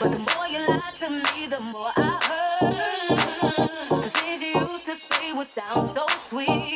But the more you lied to me, the more I heard. The things you used to say would sound so sweet.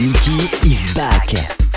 Mickey is back.